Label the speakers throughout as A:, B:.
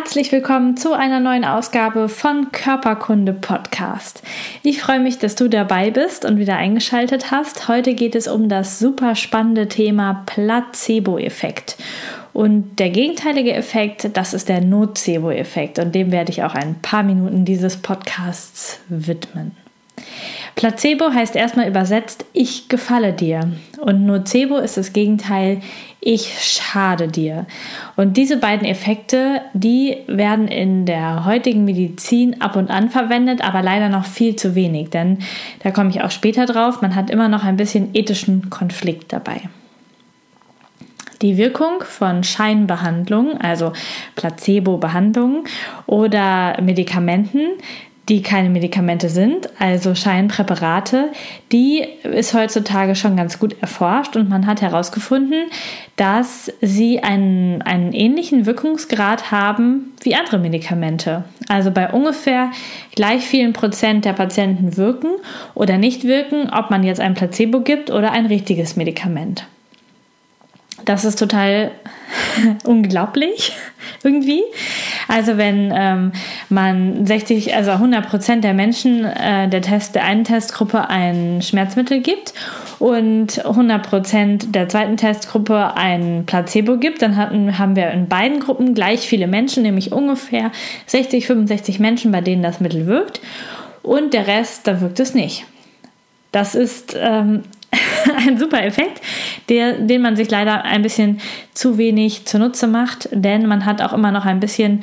A: Herzlich willkommen zu einer neuen Ausgabe von Körperkunde Podcast. Ich freue mich, dass du dabei bist und wieder eingeschaltet hast. Heute geht es um das super spannende Thema Placebo-Effekt. Und der gegenteilige Effekt, das ist der Nocebo-Effekt und dem werde ich auch ein paar Minuten dieses Podcasts widmen. Placebo heißt erstmal übersetzt, ich gefalle dir. Und Nocebo ist das Gegenteil, ich schade dir. Und diese beiden Effekte, die werden in der heutigen Medizin ab und an verwendet, aber leider noch viel zu wenig, denn da komme ich auch später drauf, man hat immer noch ein bisschen ethischen Konflikt dabei. Die Wirkung von Scheinbehandlungen, also Placebo-Behandlungen oder Medikamenten, die keine Medikamente sind, also Scheinpräparate, die ist heutzutage schon ganz gut erforscht und man hat herausgefunden, dass sie einen, einen ähnlichen Wirkungsgrad haben wie andere Medikamente. Also bei ungefähr gleich vielen Prozent der Patienten wirken oder nicht wirken, ob man jetzt ein Placebo gibt oder ein richtiges Medikament. Das ist total unglaublich irgendwie. Also wenn ähm, man 60, also 100 Prozent der Menschen äh, der, Test, der einen Testgruppe ein Schmerzmittel gibt und 100 Prozent der zweiten Testgruppe ein Placebo gibt, dann hatten, haben wir in beiden Gruppen gleich viele Menschen, nämlich ungefähr 60, 65 Menschen, bei denen das Mittel wirkt und der Rest, da wirkt es nicht. Das ist ähm, ein super Effekt, der, den man sich leider ein bisschen zu wenig zunutze macht, denn man hat auch immer noch ein bisschen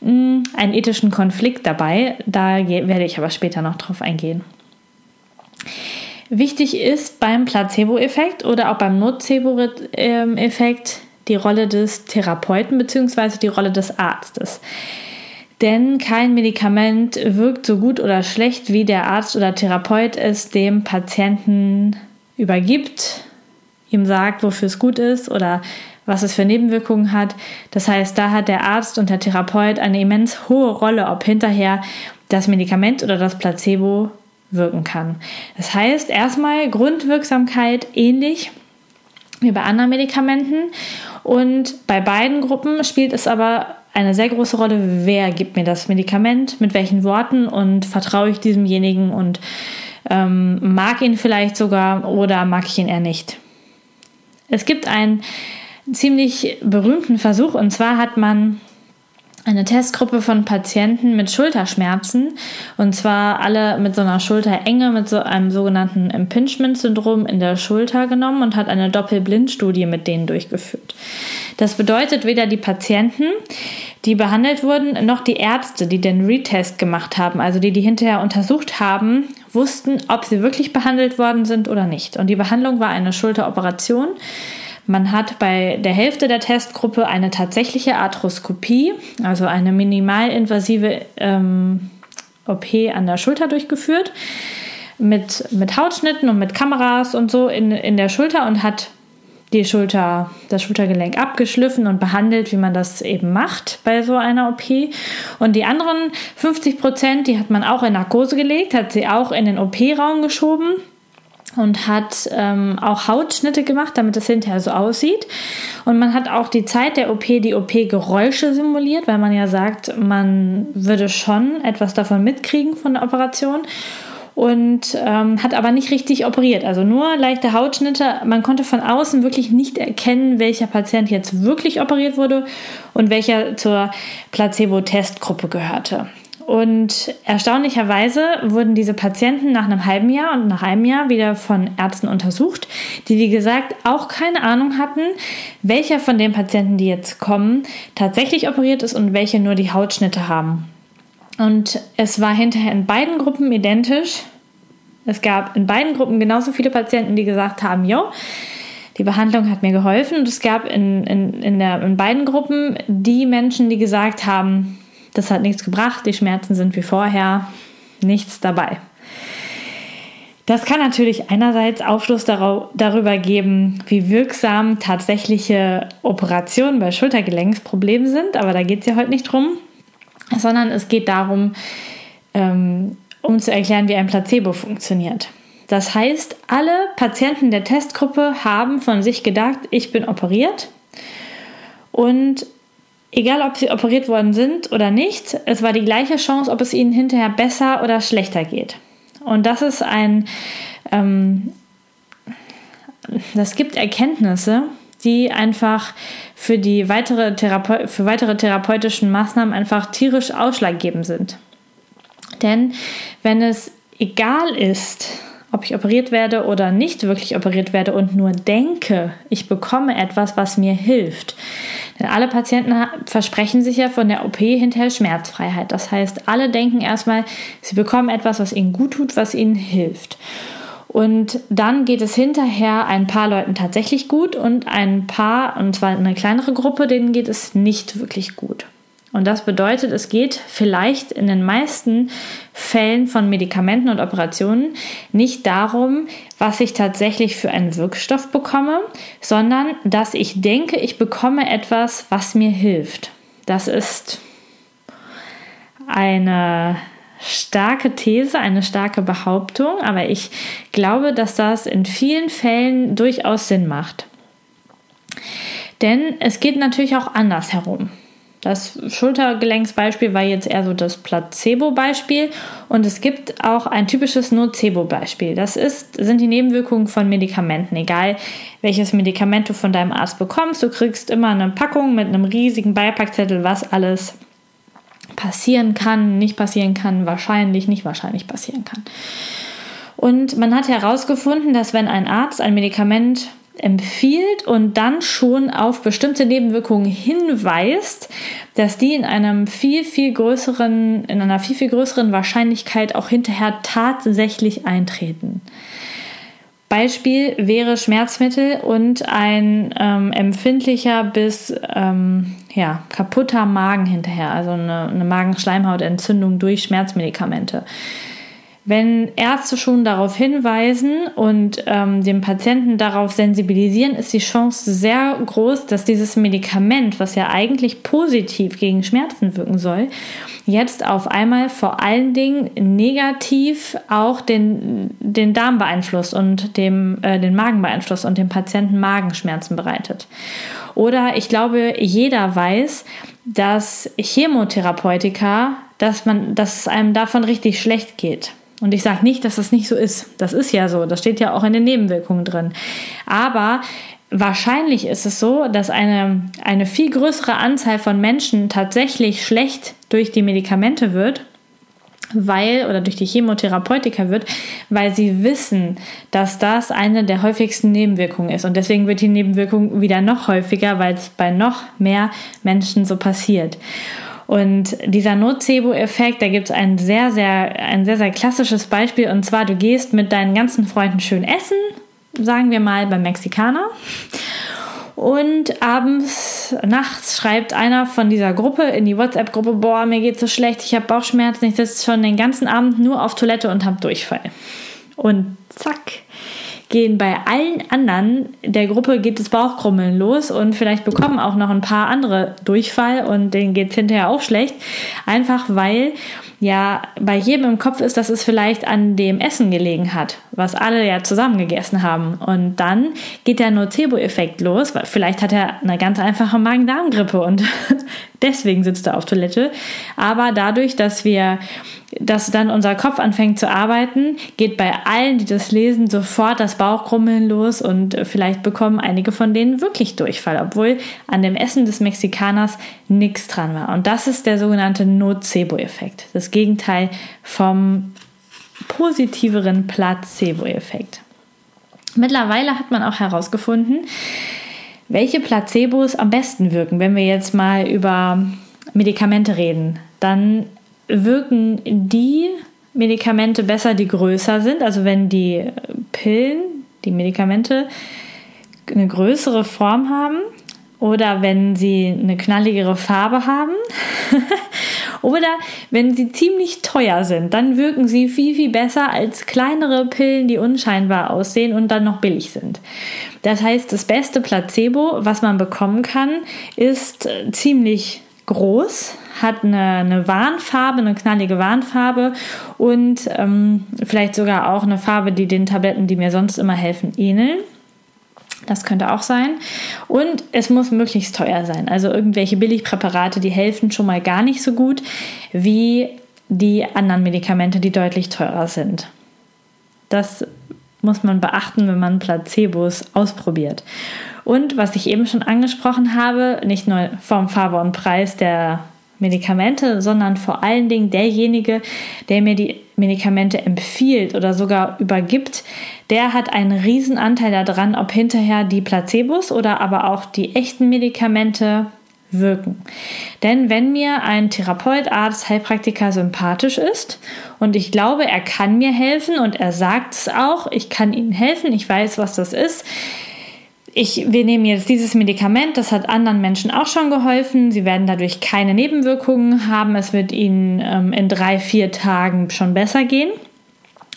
A: mh, hm, einen ethischen Konflikt dabei. Da werde ich aber später noch drauf eingehen. Wichtig ist beim Placebo-Effekt oder auch beim Nocebo-Effekt die Rolle des Therapeuten bzw. die Rolle des Arztes. Denn kein Medikament wirkt so gut oder schlecht, wie der Arzt oder Therapeut es dem Patienten übergibt, ihm sagt, wofür es gut ist oder was es für Nebenwirkungen hat. Das heißt, da hat der Arzt und der Therapeut eine immens hohe Rolle, ob hinterher das Medikament oder das Placebo wirken kann. Das heißt, erstmal Grundwirksamkeit ähnlich wie bei anderen Medikamenten und bei beiden Gruppen spielt es aber eine sehr große Rolle, wer gibt mir das Medikament, mit welchen Worten und vertraue ich diesemjenigen und ähm, mag ihn vielleicht sogar oder mag ich ihn eher nicht. Es gibt einen ziemlich berühmten Versuch und zwar hat man eine Testgruppe von Patienten mit Schulterschmerzen und zwar alle mit so einer Schulterenge, mit so einem sogenannten Impingement-Syndrom in der Schulter genommen und hat eine Doppelblindstudie mit denen durchgeführt. Das bedeutet, weder die Patienten, die behandelt wurden, noch die Ärzte, die den Retest gemacht haben, also die die hinterher untersucht haben, wussten, ob sie wirklich behandelt worden sind oder nicht. Und die Behandlung war eine Schulteroperation man hat bei der Hälfte der Testgruppe eine tatsächliche Arthroskopie, also eine minimalinvasive ähm, OP an der Schulter durchgeführt, mit, mit Hautschnitten und mit Kameras und so in, in der Schulter und hat die Schulter, das Schultergelenk abgeschliffen und behandelt, wie man das eben macht bei so einer OP. Und die anderen 50 Prozent, die hat man auch in Narkose gelegt, hat sie auch in den OP-Raum geschoben und hat ähm, auch Hautschnitte gemacht, damit es hinterher so aussieht. Und man hat auch die Zeit der OP, die OP-Geräusche simuliert, weil man ja sagt, man würde schon etwas davon mitkriegen von der Operation. Und ähm, hat aber nicht richtig operiert, also nur leichte Hautschnitte. Man konnte von außen wirklich nicht erkennen, welcher Patient jetzt wirklich operiert wurde und welcher zur Placebo-Testgruppe gehörte. Und erstaunlicherweise wurden diese Patienten nach einem halben Jahr und nach einem Jahr wieder von Ärzten untersucht, die, wie gesagt, auch keine Ahnung hatten, welcher von den Patienten, die jetzt kommen, tatsächlich operiert ist und welche nur die Hautschnitte haben. Und es war hinterher in beiden Gruppen identisch. Es gab in beiden Gruppen genauso viele Patienten, die gesagt haben, jo, die Behandlung hat mir geholfen. Und es gab in, in, in, der, in beiden Gruppen die Menschen, die gesagt haben, das hat nichts gebracht, die Schmerzen sind wie vorher, nichts dabei. Das kann natürlich einerseits Aufschluss darüber geben, wie wirksam tatsächliche Operationen bei Schultergelenksproblemen sind, aber da geht es ja heute nicht drum, sondern es geht darum, ähm, um zu erklären, wie ein Placebo funktioniert. Das heißt, alle Patienten der Testgruppe haben von sich gedacht, ich bin operiert. Und egal, ob sie operiert worden sind oder nicht, es war die gleiche Chance, ob es ihnen hinterher besser oder schlechter geht. Und das ist ein, ähm, das gibt Erkenntnisse, die einfach für die weitere Therape für weitere therapeutischen Maßnahmen einfach tierisch ausschlaggebend sind. Denn wenn es egal ist, ob ich operiert werde oder nicht wirklich operiert werde und nur denke, ich bekomme etwas, was mir hilft. Denn alle Patienten versprechen sich ja von der OP hinterher Schmerzfreiheit. Das heißt, alle denken erstmal, sie bekommen etwas, was ihnen gut tut, was ihnen hilft. Und dann geht es hinterher ein paar Leuten tatsächlich gut und ein paar, und zwar eine kleinere Gruppe, denen geht es nicht wirklich gut. Und das bedeutet, es geht vielleicht in den meisten Fällen von Medikamenten und Operationen nicht darum, was ich tatsächlich für einen Wirkstoff bekomme, sondern dass ich denke, ich bekomme etwas, was mir hilft. Das ist eine starke These, eine starke Behauptung, aber ich glaube, dass das in vielen Fällen durchaus Sinn macht. Denn es geht natürlich auch anders herum. Das Schultergelenksbeispiel war jetzt eher so das Placebo-Beispiel und es gibt auch ein typisches Nocebo-Beispiel. Das ist, sind die Nebenwirkungen von Medikamenten. Egal welches Medikament du von deinem Arzt bekommst, du kriegst immer eine Packung mit einem riesigen Beipackzettel, was alles passieren kann, nicht passieren kann, wahrscheinlich, nicht wahrscheinlich passieren kann. Und man hat herausgefunden, dass wenn ein Arzt ein Medikament empfiehlt und dann schon auf bestimmte Nebenwirkungen hinweist, dass die in einem viel, viel größeren, in einer viel, viel größeren Wahrscheinlichkeit auch hinterher tatsächlich eintreten. Beispiel wäre Schmerzmittel und ein ähm, empfindlicher bis ähm, ja, kaputter Magen hinterher, also eine, eine Magenschleimhautentzündung durch Schmerzmedikamente. Wenn Ärzte schon darauf hinweisen und ähm, den Patienten darauf sensibilisieren, ist die Chance sehr groß, dass dieses Medikament, was ja eigentlich positiv gegen Schmerzen wirken soll, jetzt auf einmal vor allen Dingen negativ auch den, den Darm beeinflusst und dem, äh, den Magen beeinflusst und dem Patienten Magenschmerzen bereitet. Oder ich glaube, jeder weiß, dass Chemotherapeutika, dass man, dass einem davon richtig schlecht geht. Und ich sage nicht, dass das nicht so ist. Das ist ja so. Das steht ja auch in den Nebenwirkungen drin. Aber wahrscheinlich ist es so, dass eine, eine viel größere Anzahl von Menschen tatsächlich schlecht durch die Medikamente wird, weil oder durch die Chemotherapeutika wird, weil sie wissen, dass das eine der häufigsten Nebenwirkungen ist. Und deswegen wird die Nebenwirkung wieder noch häufiger, weil es bei noch mehr Menschen so passiert. Und dieser Nocebo-Effekt, da gibt es ein sehr, sehr, ein sehr, sehr klassisches Beispiel. Und zwar, du gehst mit deinen ganzen Freunden schön essen, sagen wir mal beim Mexikaner. Und abends, nachts schreibt einer von dieser Gruppe in die WhatsApp-Gruppe, boah, mir geht so schlecht, ich habe Bauchschmerzen, ich sitze schon den ganzen Abend nur auf Toilette und habe Durchfall. Und zack, gehen bei allen anderen der Gruppe geht das Bauchkrummeln los und vielleicht bekommen auch noch ein paar andere Durchfall und denen geht es hinterher auch schlecht. Einfach weil ja bei jedem im Kopf ist, dass es vielleicht an dem Essen gelegen hat, was alle ja zusammen gegessen haben. Und dann geht der Nocebo-Effekt los, weil vielleicht hat er eine ganz einfache Magen-Darm-Grippe und deswegen sitzt er auf Toilette. Aber dadurch, dass wir dass dann unser Kopf anfängt zu arbeiten, geht bei allen, die das lesen, sofort das Bauchkrummeln los und vielleicht bekommen einige von denen wirklich Durchfall, obwohl an dem Essen des Mexikaners nichts dran war. Und das ist der sogenannte Nocebo-Effekt, das Gegenteil vom positiveren Placebo-Effekt. Mittlerweile hat man auch herausgefunden, welche Placebos am besten wirken. Wenn wir jetzt mal über Medikamente reden, dann wirken die Medikamente besser, die größer sind. Also wenn die Pillen, die Medikamente eine größere Form haben oder wenn sie eine knalligere Farbe haben oder wenn sie ziemlich teuer sind, dann wirken sie viel, viel besser als kleinere Pillen, die unscheinbar aussehen und dann noch billig sind. Das heißt, das beste Placebo, was man bekommen kann, ist äh, ziemlich groß, hat eine, eine Warnfarbe, eine knallige Warnfarbe und ähm, vielleicht sogar auch eine Farbe, die den Tabletten, die mir sonst immer helfen, ähneln. Das könnte auch sein. Und es muss möglichst teuer sein. Also irgendwelche Billigpräparate, die helfen schon mal gar nicht so gut wie die anderen Medikamente, die deutlich teurer sind. Das muss man beachten, wenn man Placebos ausprobiert. Und was ich eben schon angesprochen habe, nicht nur vom Farbe und Preis der Medikamente, sondern vor allen Dingen derjenige, der mir die Medikamente empfiehlt oder sogar übergibt, der hat einen riesen Anteil daran, ob hinterher die Placebos oder aber auch die echten Medikamente wirken. Denn wenn mir ein Therapeut, Arzt, Heilpraktiker sympathisch ist und ich glaube, er kann mir helfen und er sagt es auch, ich kann Ihnen helfen, ich weiß, was das ist, ich, wir nehmen jetzt dieses Medikament, das hat anderen Menschen auch schon geholfen. Sie werden dadurch keine Nebenwirkungen haben. Es wird ihnen ähm, in drei, vier Tagen schon besser gehen.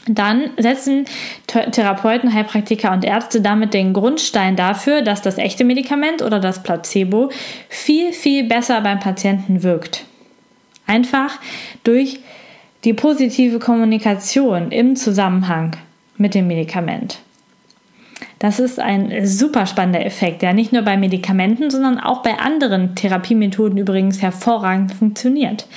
A: Dann setzen Therapeuten, Heilpraktiker und Ärzte damit den Grundstein dafür, dass das echte Medikament oder das Placebo viel, viel besser beim Patienten wirkt. Einfach durch die positive Kommunikation im Zusammenhang mit dem Medikament. Das ist ein super spannender Effekt, der nicht nur bei Medikamenten, sondern auch bei anderen Therapiemethoden übrigens hervorragend funktioniert.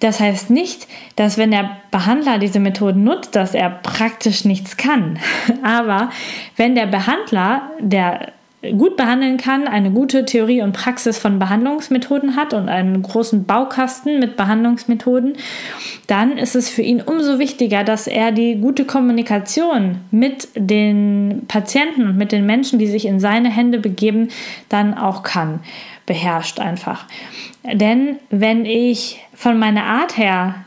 A: Das heißt nicht, dass wenn der Behandler diese Methoden nutzt, dass er praktisch nichts kann. Aber wenn der Behandler, der gut behandeln kann, eine gute Theorie und Praxis von Behandlungsmethoden hat und einen großen Baukasten mit Behandlungsmethoden, dann ist es für ihn umso wichtiger, dass er die gute Kommunikation mit den Patienten und mit den Menschen, die sich in seine Hände begeben, dann auch kann, beherrscht einfach. Denn wenn ich von meiner Art her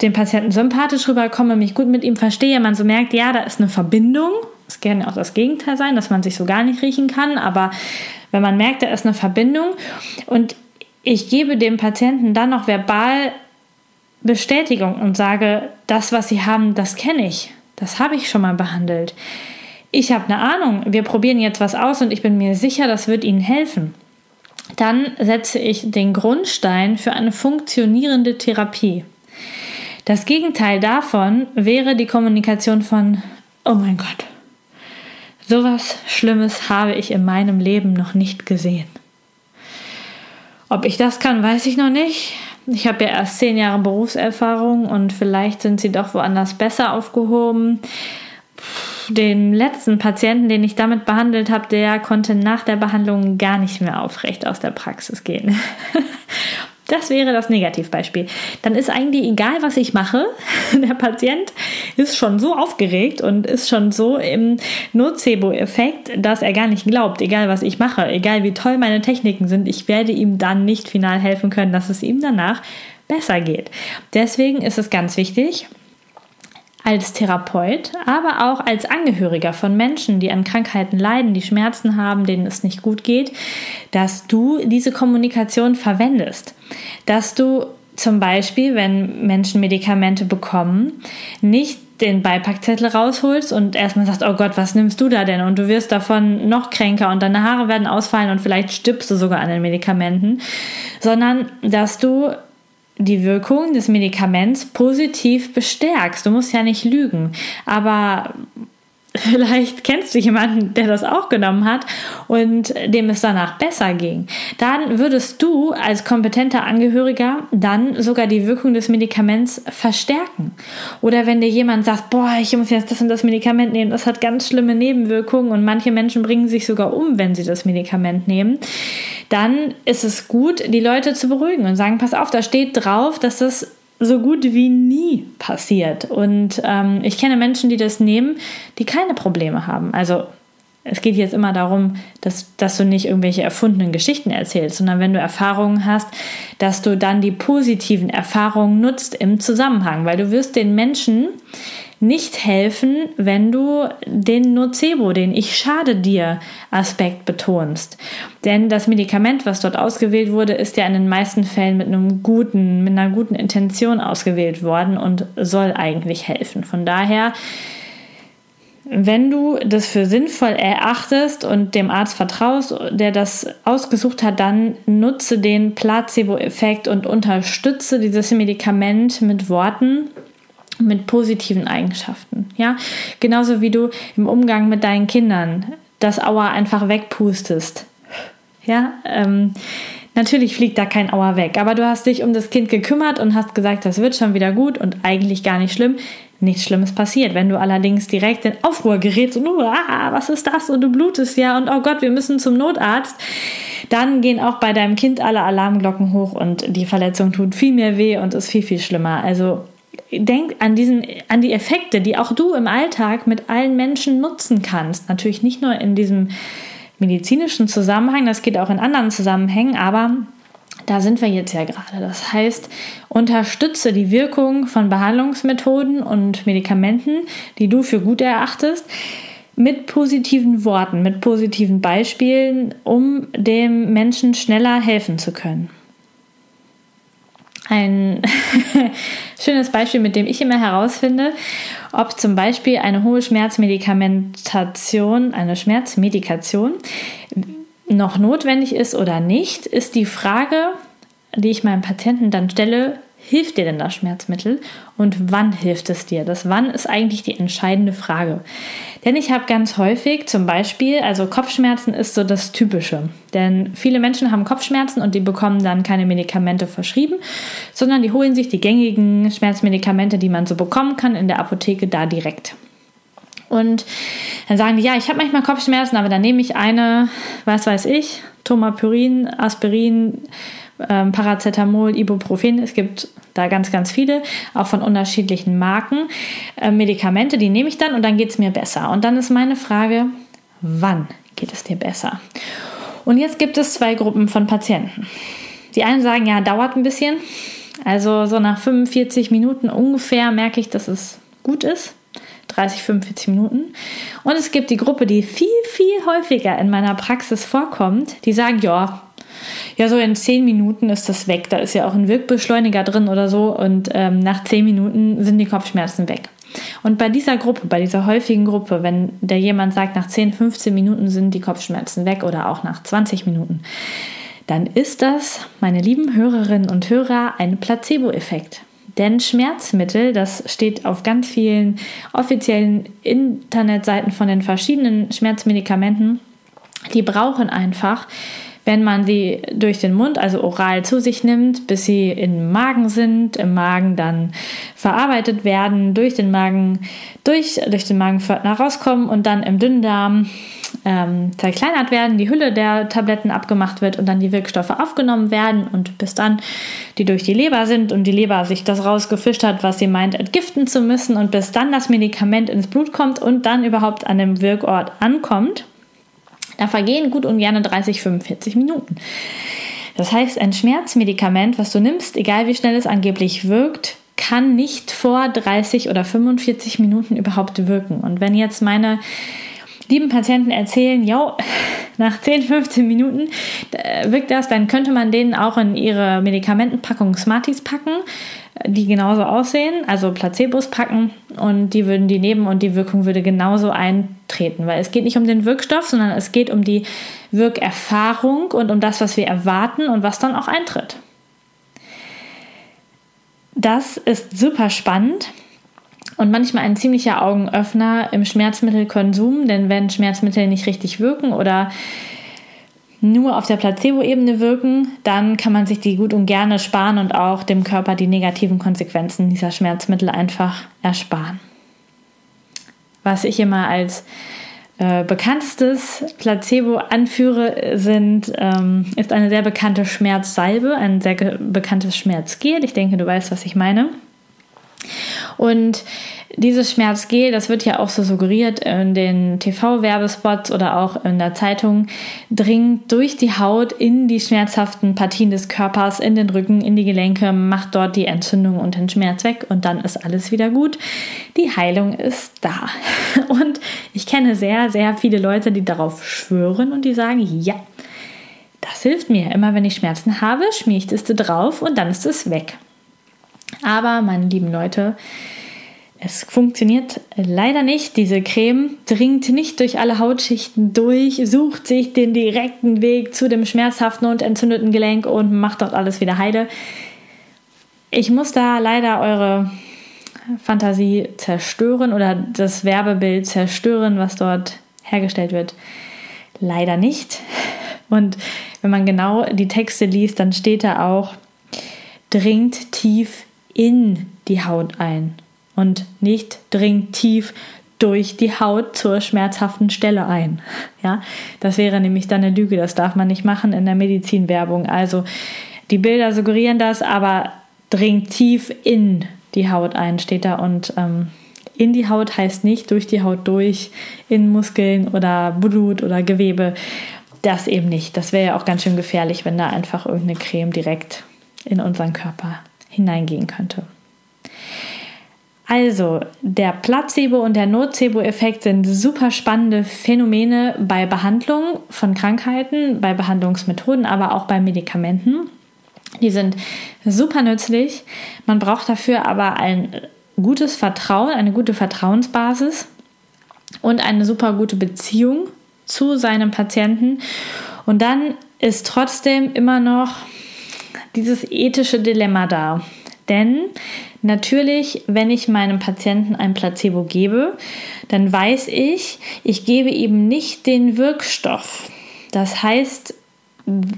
A: den Patienten sympathisch rüberkomme, mich gut mit ihm verstehe, man so merkt, ja, da ist eine Verbindung es kann auch das Gegenteil sein, dass man sich so gar nicht riechen kann, aber wenn man merkt, da ist eine Verbindung und ich gebe dem Patienten dann noch verbal Bestätigung und sage, das, was sie haben, das kenne ich, das habe ich schon mal behandelt. Ich habe eine Ahnung, wir probieren jetzt was aus und ich bin mir sicher, das wird Ihnen helfen. Dann setze ich den Grundstein für eine funktionierende Therapie. Das Gegenteil davon wäre die Kommunikation von, oh mein Gott, Sowas Schlimmes habe ich in meinem Leben noch nicht gesehen. Ob ich das kann, weiß ich noch nicht. Ich habe ja erst zehn Jahre Berufserfahrung und vielleicht sind sie doch woanders besser aufgehoben. Den letzten Patienten, den ich damit behandelt habe, der konnte nach der Behandlung gar nicht mehr aufrecht aus der Praxis gehen. Das wäre das Negativbeispiel. Dann ist eigentlich egal, was ich mache. Der Patient ist schon so aufgeregt und ist schon so im Nocebo-Effekt, dass er gar nicht glaubt, egal was ich mache, egal wie toll meine Techniken sind, ich werde ihm dann nicht final helfen können, dass es ihm danach besser geht. Deswegen ist es ganz wichtig, als Therapeut, aber auch als Angehöriger von Menschen, die an Krankheiten leiden, die Schmerzen haben, denen es nicht gut geht, dass du diese Kommunikation verwendest. Dass du zum Beispiel, wenn Menschen Medikamente bekommen, nicht den Beipackzettel rausholst und erstmal sagst, oh Gott, was nimmst du da denn? Und du wirst davon noch kränker und deine Haare werden ausfallen und vielleicht stirbst du sogar an den Medikamenten, sondern dass du die Wirkung des Medikaments positiv bestärkst. Du musst ja nicht lügen, aber Vielleicht kennst du jemanden, der das auch genommen hat und dem es danach besser ging. Dann würdest du als kompetenter Angehöriger dann sogar die Wirkung des Medikaments verstärken. Oder wenn dir jemand sagt, boah, ich muss jetzt das und das Medikament nehmen, das hat ganz schlimme Nebenwirkungen und manche Menschen bringen sich sogar um, wenn sie das Medikament nehmen, dann ist es gut, die Leute zu beruhigen und sagen, pass auf, da steht drauf, dass das so gut wie nie passiert. Und ähm, ich kenne Menschen, die das nehmen, die keine Probleme haben. Also es geht jetzt immer darum, dass, dass du nicht irgendwelche erfundenen Geschichten erzählst, sondern wenn du Erfahrungen hast, dass du dann die positiven Erfahrungen nutzt im Zusammenhang, weil du wirst den Menschen nicht helfen, wenn du den Nocebo, den Ich schade dir Aspekt betonst. Denn das Medikament, was dort ausgewählt wurde, ist ja in den meisten Fällen mit einem guten, mit einer guten Intention ausgewählt worden und soll eigentlich helfen. Von daher wenn du das für sinnvoll erachtest und dem Arzt vertraust, der das ausgesucht hat, dann nutze den Placebo-Effekt und unterstütze dieses Medikament mit Worten, mit positiven Eigenschaften. Ja, genauso wie du im Umgang mit deinen Kindern das Aua einfach wegpustest. Ja, ähm, Natürlich fliegt da kein Auer weg, aber du hast dich um das Kind gekümmert und hast gesagt, das wird schon wieder gut und eigentlich gar nicht schlimm nichts Schlimmes passiert. Wenn du allerdings direkt in Aufruhr gerätst und oh, ah, was ist das und du blutest ja und oh Gott, wir müssen zum Notarzt, dann gehen auch bei deinem Kind alle Alarmglocken hoch und die Verletzung tut viel mehr weh und ist viel, viel schlimmer. Also denk an diesen, an die Effekte, die auch du im Alltag mit allen Menschen nutzen kannst. Natürlich nicht nur in diesem medizinischen Zusammenhang, das geht auch in anderen Zusammenhängen, aber da sind wir jetzt ja gerade. Das heißt, unterstütze die Wirkung von Behandlungsmethoden und Medikamenten, die du für gut erachtest, mit positiven Worten, mit positiven Beispielen, um dem Menschen schneller helfen zu können. Ein schönes Beispiel, mit dem ich immer herausfinde, ob zum Beispiel eine hohe Schmerzmedikamentation, eine Schmerzmedikation noch notwendig ist oder nicht, ist die Frage, die ich meinem Patienten dann stelle, hilft dir denn das Schmerzmittel und wann hilft es dir? Das Wann ist eigentlich die entscheidende Frage. Denn ich habe ganz häufig zum Beispiel, also Kopfschmerzen ist so das Typische. Denn viele Menschen haben Kopfschmerzen und die bekommen dann keine Medikamente verschrieben, sondern die holen sich die gängigen Schmerzmedikamente, die man so bekommen kann, in der Apotheke da direkt. Und dann sagen die, ja, ich habe manchmal Kopfschmerzen, aber dann nehme ich eine, was weiß ich, Tomapyrin, Aspirin, ähm, Paracetamol, Ibuprofen. Es gibt da ganz, ganz viele, auch von unterschiedlichen Marken. Äh, Medikamente, die nehme ich dann und dann geht es mir besser. Und dann ist meine Frage, wann geht es dir besser? Und jetzt gibt es zwei Gruppen von Patienten. Die einen sagen, ja, dauert ein bisschen. Also so nach 45 Minuten ungefähr merke ich, dass es gut ist. 30, 45 Minuten. Und es gibt die Gruppe, die viel, viel häufiger in meiner Praxis vorkommt, die sagen, ja, ja, so in 10 Minuten ist das weg. Da ist ja auch ein Wirkbeschleuniger drin oder so. Und ähm, nach 10 Minuten sind die Kopfschmerzen weg. Und bei dieser Gruppe, bei dieser häufigen Gruppe, wenn der jemand sagt, nach 10, 15 Minuten sind die Kopfschmerzen weg oder auch nach 20 Minuten, dann ist das, meine lieben Hörerinnen und Hörer, ein Placebo-Effekt. Denn Schmerzmittel, das steht auf ganz vielen offiziellen Internetseiten von den verschiedenen Schmerzmedikamenten, die brauchen einfach, wenn man sie durch den Mund, also oral zu sich nimmt, bis sie im Magen sind, im Magen dann verarbeitet werden, durch den Magen, durch, durch den Magenpförtner rauskommen und dann im Dünndarm ähm, zerkleinert werden, die Hülle der Tabletten abgemacht wird und dann die Wirkstoffe aufgenommen werden und bis dann die durch die Leber sind und die Leber sich das rausgefischt hat, was sie meint, entgiften zu müssen und bis dann das Medikament ins Blut kommt und dann überhaupt an dem Wirkort ankommt, da vergehen gut und gerne 30, 45 Minuten. Das heißt, ein Schmerzmedikament, was du nimmst, egal wie schnell es angeblich wirkt, kann nicht vor 30 oder 45 Minuten überhaupt wirken. Und wenn jetzt meine lieben Patienten erzählen, ja, nach 10, 15 Minuten äh, wirkt das, dann könnte man denen auch in ihre Medikamentenpackung Smarties packen, die genauso aussehen, also Placebos packen und die würden die nehmen und die Wirkung würde genauso eintreten, weil es geht nicht um den Wirkstoff, sondern es geht um die Wirkerfahrung und um das, was wir erwarten und was dann auch eintritt. Das ist super spannend und manchmal ein ziemlicher Augenöffner im Schmerzmittelkonsum, denn wenn Schmerzmittel nicht richtig wirken oder nur auf der Placebo-Ebene wirken, dann kann man sich die gut und gerne sparen und auch dem Körper die negativen Konsequenzen dieser Schmerzmittel einfach ersparen. Was ich immer als äh, bekanntestes Placebo anführe, sind, ähm, ist eine sehr bekannte Schmerzsalbe, ein sehr bekanntes Schmerzgel. Ich denke, du weißt, was ich meine. Und dieses Schmerzgel, das wird ja auch so suggeriert in den TV-Werbespots oder auch in der Zeitung, dringt durch die Haut in die schmerzhaften Partien des Körpers, in den Rücken, in die Gelenke, macht dort die Entzündung und den Schmerz weg und dann ist alles wieder gut. Die Heilung ist da. Und ich kenne sehr, sehr viele Leute, die darauf schwören und die sagen, ja, das hilft mir. Immer wenn ich Schmerzen habe, schmiere ich das drauf und dann ist es weg. Aber, meine lieben Leute, es funktioniert leider nicht. Diese Creme dringt nicht durch alle Hautschichten durch, sucht sich den direkten Weg zu dem schmerzhaften und entzündeten Gelenk und macht dort alles wieder heile. Ich muss da leider eure Fantasie zerstören oder das Werbebild zerstören, was dort hergestellt wird. Leider nicht. Und wenn man genau die Texte liest, dann steht da auch, dringt tief in die Haut ein und nicht dringt tief durch die Haut zur schmerzhaften Stelle ein. Ja, das wäre nämlich dann eine Lüge. Das darf man nicht machen in der Medizinwerbung. Also die Bilder suggerieren das, aber dringt tief in die Haut ein, steht da. Und ähm, in die Haut heißt nicht durch die Haut durch, in Muskeln oder Blut oder Gewebe. Das eben nicht. Das wäre ja auch ganz schön gefährlich, wenn da einfach irgendeine Creme direkt in unseren Körper hineingehen könnte. Also, der Placebo- und der Nocebo-Effekt sind super spannende Phänomene bei Behandlung von Krankheiten, bei Behandlungsmethoden, aber auch bei Medikamenten. Die sind super nützlich. Man braucht dafür aber ein gutes Vertrauen, eine gute Vertrauensbasis und eine super gute Beziehung zu seinem Patienten. Und dann ist trotzdem immer noch dieses ethische Dilemma da. Denn natürlich, wenn ich meinem Patienten ein Placebo gebe, dann weiß ich, ich gebe ihm nicht den Wirkstoff. Das heißt,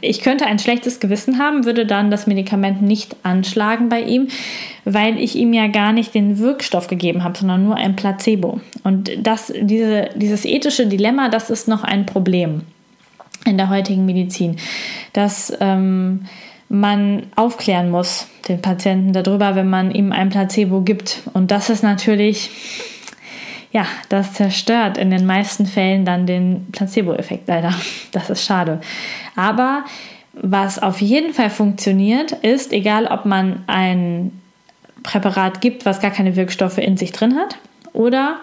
A: ich könnte ein schlechtes Gewissen haben, würde dann das Medikament nicht anschlagen bei ihm, weil ich ihm ja gar nicht den Wirkstoff gegeben habe, sondern nur ein Placebo. Und das, diese, dieses ethische Dilemma, das ist noch ein Problem in der heutigen Medizin, dass ähm, man aufklären muss, den Patienten darüber, wenn man ihm ein Placebo gibt. Und das ist natürlich, ja, das zerstört in den meisten Fällen dann den Placebo-Effekt leider. Das ist schade. Aber was auf jeden Fall funktioniert, ist, egal ob man ein Präparat gibt, was gar keine Wirkstoffe in sich drin hat, oder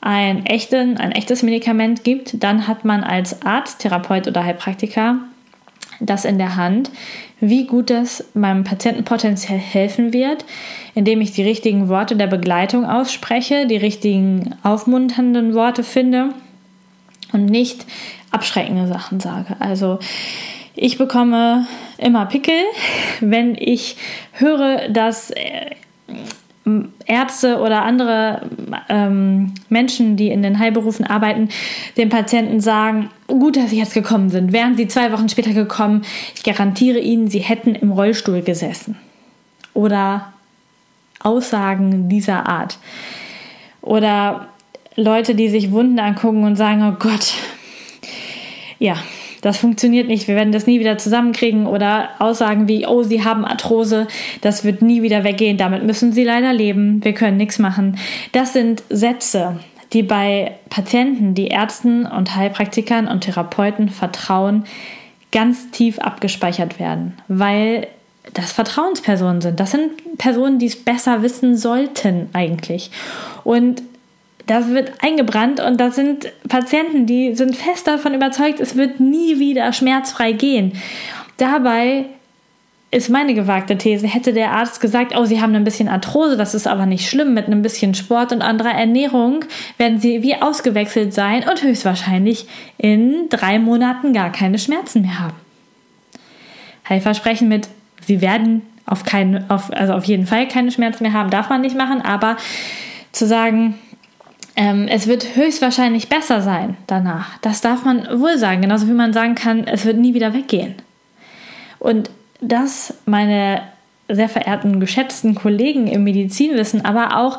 A: ein, echten, ein echtes Medikament gibt, dann hat man als Arzt, Therapeut oder Heilpraktiker das in der Hand, wie gut das meinem Patienten potenziell helfen wird, indem ich die richtigen Worte der Begleitung ausspreche, die richtigen aufmunternden Worte finde und nicht abschreckende Sachen sage. Also ich bekomme immer Pickel, wenn ich höre, dass äh, Ärzte oder andere ähm, Menschen, die in den Heilberufen arbeiten, den Patienten sagen, gut, dass Sie jetzt gekommen sind. Wären Sie zwei Wochen später gekommen, ich garantiere Ihnen, Sie hätten im Rollstuhl gesessen. Oder Aussagen dieser Art. Oder Leute, die sich Wunden angucken und sagen, oh Gott, ja, das funktioniert nicht, wir werden das nie wieder zusammenkriegen oder Aussagen wie, oh, sie haben Arthrose, das wird nie wieder weggehen, damit müssen sie leider leben, wir können nichts machen. Das sind Sätze, die bei Patienten, die Ärzten und Heilpraktikern und Therapeuten vertrauen, ganz tief abgespeichert werden, weil das Vertrauenspersonen sind. Das sind Personen, die es besser wissen sollten eigentlich. Und das wird eingebrannt und das sind Patienten, die sind fest davon überzeugt, es wird nie wieder schmerzfrei gehen. Dabei ist meine gewagte These, hätte der Arzt gesagt, oh, Sie haben ein bisschen Arthrose, das ist aber nicht schlimm, mit einem bisschen Sport und anderer Ernährung werden Sie wie ausgewechselt sein und höchstwahrscheinlich in drei Monaten gar keine Schmerzen mehr haben. Heilversprechen mit, Sie werden auf keinen, auf, also auf jeden Fall keine Schmerzen mehr haben, darf man nicht machen, aber zu sagen, ähm, es wird höchstwahrscheinlich besser sein danach. Das darf man wohl sagen, genauso wie man sagen kann, es wird nie wieder weggehen. Und das, meine sehr verehrten, geschätzten Kollegen im Medizinwissen, aber auch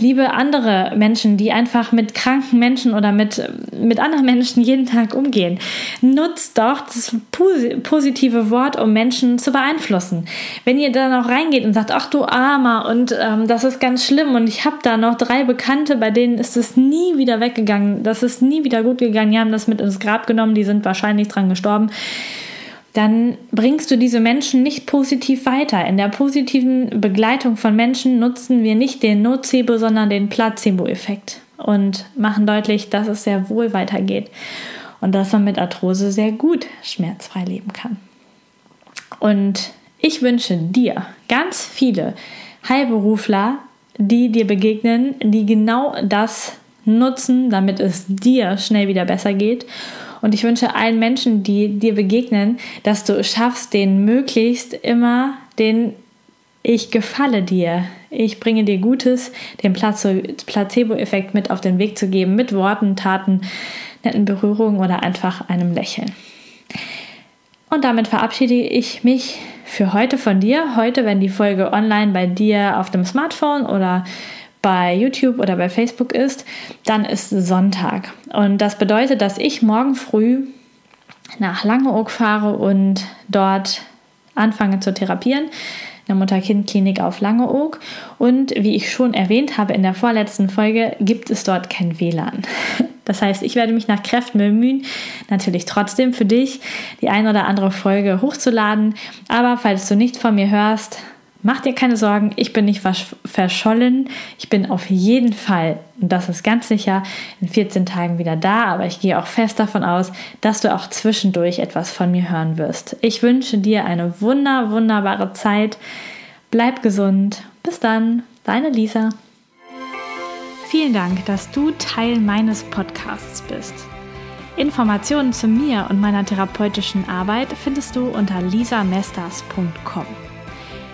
A: liebe andere Menschen, die einfach mit kranken Menschen oder mit, mit anderen Menschen jeden Tag umgehen. Nutzt doch das positive Wort, um Menschen zu beeinflussen. Wenn ihr dann auch reingeht und sagt, ach du Armer und ähm, das ist ganz schlimm und ich habe da noch drei Bekannte, bei denen ist es nie wieder weggegangen, das ist nie wieder gut gegangen, die haben das mit ins Grab genommen, die sind wahrscheinlich dran gestorben dann bringst du diese Menschen nicht positiv weiter. In der positiven Begleitung von Menschen nutzen wir nicht den Nocebo, sondern den Placebo-Effekt und machen deutlich, dass es sehr wohl weitergeht und dass man mit Arthrose sehr gut schmerzfrei leben kann. Und ich wünsche dir ganz viele Heilberufler, die dir begegnen, die genau das nutzen, damit es dir schnell wieder besser geht und ich wünsche allen Menschen, die dir begegnen, dass du es schaffst, den möglichst immer den ich gefalle dir, ich bringe dir Gutes, den Placebo-Effekt mit auf den Weg zu geben, mit Worten, Taten, netten Berührungen oder einfach einem Lächeln. Und damit verabschiede ich mich für heute von dir. Heute, wenn die Folge online bei dir auf dem Smartphone oder bei YouTube oder bei Facebook ist, dann ist Sonntag. Und das bedeutet, dass ich morgen früh nach Langeoog fahre und dort anfange zu therapieren in der Mutter-Kind-Klinik auf Langeoog. Und wie ich schon erwähnt habe in der vorletzten Folge, gibt es dort kein WLAN. Das heißt, ich werde mich nach Kräften bemühen, natürlich trotzdem für dich die ein oder andere Folge hochzuladen. Aber falls du nicht von mir hörst, Mach dir keine Sorgen, ich bin nicht verschollen. Ich bin auf jeden Fall, und das ist ganz sicher, in 14 Tagen wieder da, aber ich gehe auch fest davon aus, dass du auch zwischendurch etwas von mir hören wirst. Ich wünsche dir eine wunder, wunderbare Zeit. Bleib gesund. Bis dann, deine Lisa. Vielen Dank, dass du Teil meines Podcasts bist. Informationen zu mir und meiner therapeutischen Arbeit findest du unter lisamesters.com.